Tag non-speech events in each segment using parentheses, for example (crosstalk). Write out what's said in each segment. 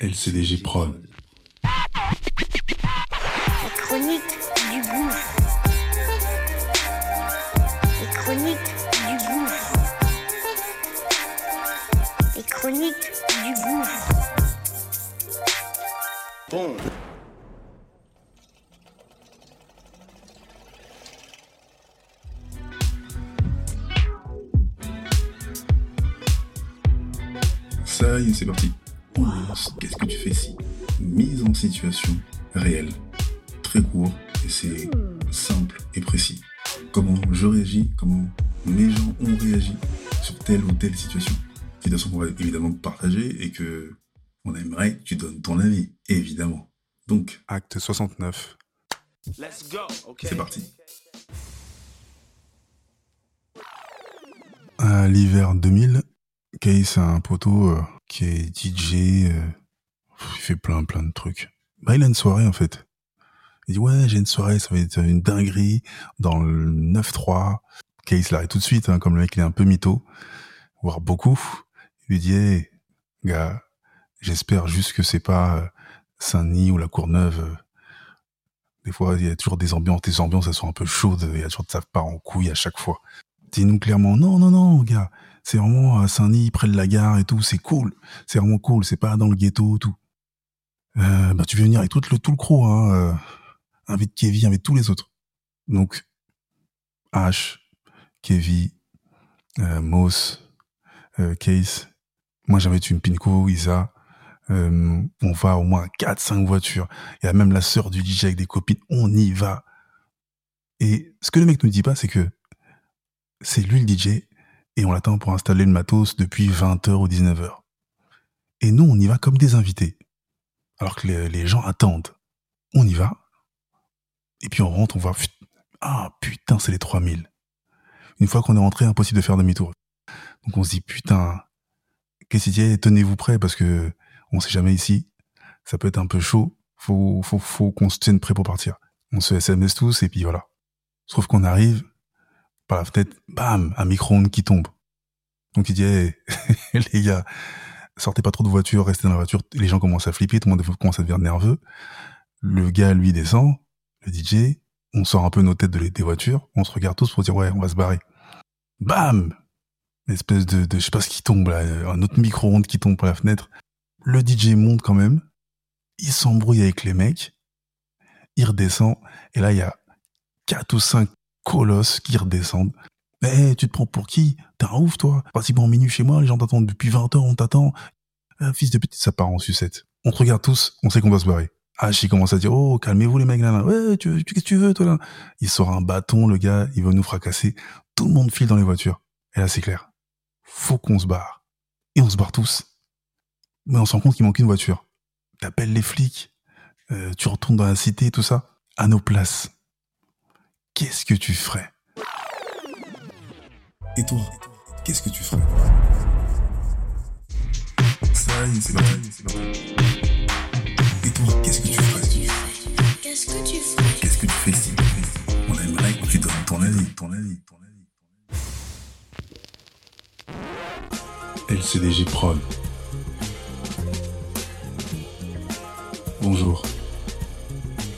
LCDG Prod. La chronique du gouffre. Les chroniques du gouffre. Les chroniques du gouffre. Bon. Ça y est, c'est parti. Qu'est-ce que tu fais si Mise en situation réelle. Très court et c'est simple et précis. Comment je réagis, comment mes gens ont réagi sur telle ou telle situation. Situation qu'on va évidemment partager et que on aimerait que tu donnes ton avis, évidemment. Donc, acte 69, Let's go. Okay. c'est parti. À l'hiver 2000, Case a un poteau euh, qui est DJ, euh, il fait plein plein de trucs. Bah il a une soirée en fait. Il dit ouais j'ai une soirée, ça va être une dinguerie dans le 9-3. Case l'arrête tout de suite, hein, comme le mec il est un peu mytho, voire beaucoup. Il lui dit hey, gars, j'espère juste que c'est pas euh, Saint-Denis ou la Courneuve. euh. Des fois il y a toujours des ambiances, des ambiances elles sont un peu chaudes, il y a toujours ça part en couille à chaque fois. Dis-nous clairement non non non gars, c'est vraiment à Saint-Denis, près de la gare et tout, c'est cool. C'est vraiment cool, c'est pas dans le ghetto, tout. Euh, bah, tu veux venir avec tout le, tout le crew, hein. Euh, invite Kevin, invite tous les autres. Donc, H, Kevin, euh, Moss, euh, Case. Moi, j'invite une Pinko, Isa. Euh, on va au moins 4-5 voitures. Il y a même la sœur du DJ avec des copines. On y va. Et ce que le mec nous dit pas, c'est que c'est lui le DJ et on l'attend pour installer le matos depuis 20h ou 19h. Et nous, on y va comme des invités. Alors que les, les gens attendent. On y va. Et puis on rentre, on voit, ah putain, c'est les 3000. Une fois qu'on est rentré, impossible de faire demi-tour. Donc on se dit, putain, qu'est-ce qu'il dit Tenez-vous prêts parce que on sait jamais ici. Ça peut être un peu chaud. Faut, faut, faut qu'on se tienne prêt pour partir. On se SMS tous et puis voilà. Sauf qu'on arrive, par la fenêtre, bam, un micro-ondes qui tombe. Donc il dit, Hey, (laughs) les gars, sortez pas trop de voiture, restez dans la voiture. Les gens commencent à flipper, tout le monde commence à devenir nerveux. Le gars, lui, descend, le DJ, on sort un peu nos têtes de des voitures, on se regarde tous pour dire, ouais, on va se barrer. Bam! Espèce de, de, je sais pas ce qui tombe là, un autre micro-ondes qui tombe par la fenêtre. Le DJ monte quand même, il s'embrouille avec les mecs, il redescend, et là, il y a quatre ou cinq colosses qui redescendent. Eh, tu te prends pour qui? T'es un ouf, toi Pratiquement minuit chez moi, les gens t'attendent depuis 20 heures, on t'attend. Un fils de pute, ça part en sucette. On te regarde tous, on sait qu'on va se barrer. Il commence à dire, oh, calmez-vous les mecs là, là. Ouais, tu, tu, qu'est-ce que tu veux, toi là? Il sort un bâton, le gars, il va nous fracasser. Tout le monde file dans les voitures. Et là, c'est clair. Faut qu'on se barre. Et on se barre tous. Mais on se rend compte qu'il manque une voiture. T'appelles les flics, euh, tu retournes dans la cité, tout ça. À nos places. Qu'est-ce que tu ferais? Et toi, qu'est-ce que tu ferais? Ça y est, c'est parti, c'est parti. Et toi, qu'est-ce que tu ferais? Qu'est-ce que tu fais Qu'est-ce que tu fais si On aimerait que tu donnes ton avis, ton avis, ton avis. LCDG Prod. Bonjour.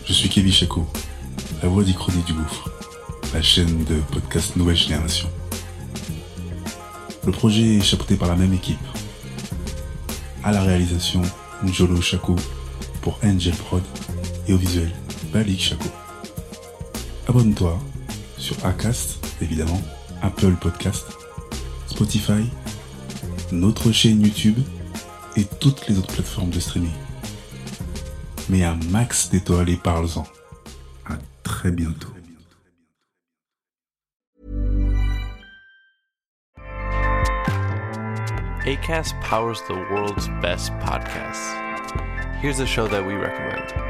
Je suis Kevin Chaco, la voix d'Ichronique du Gouffre, la chaîne de podcast Nouvelle Génération. Le projet est chapeauté par la même équipe. À la réalisation, Njolo Chaco pour Angel Prod et au visuel, Balik Chaco. Abonne-toi sur Acast, évidemment, Apple Podcast, Spotify, notre chaîne YouTube et toutes les autres plateformes de streaming. Mets un max d'étoiles et parle-en. Très bientôt. ACAST powers the world's best podcasts. Here's a show that we recommend.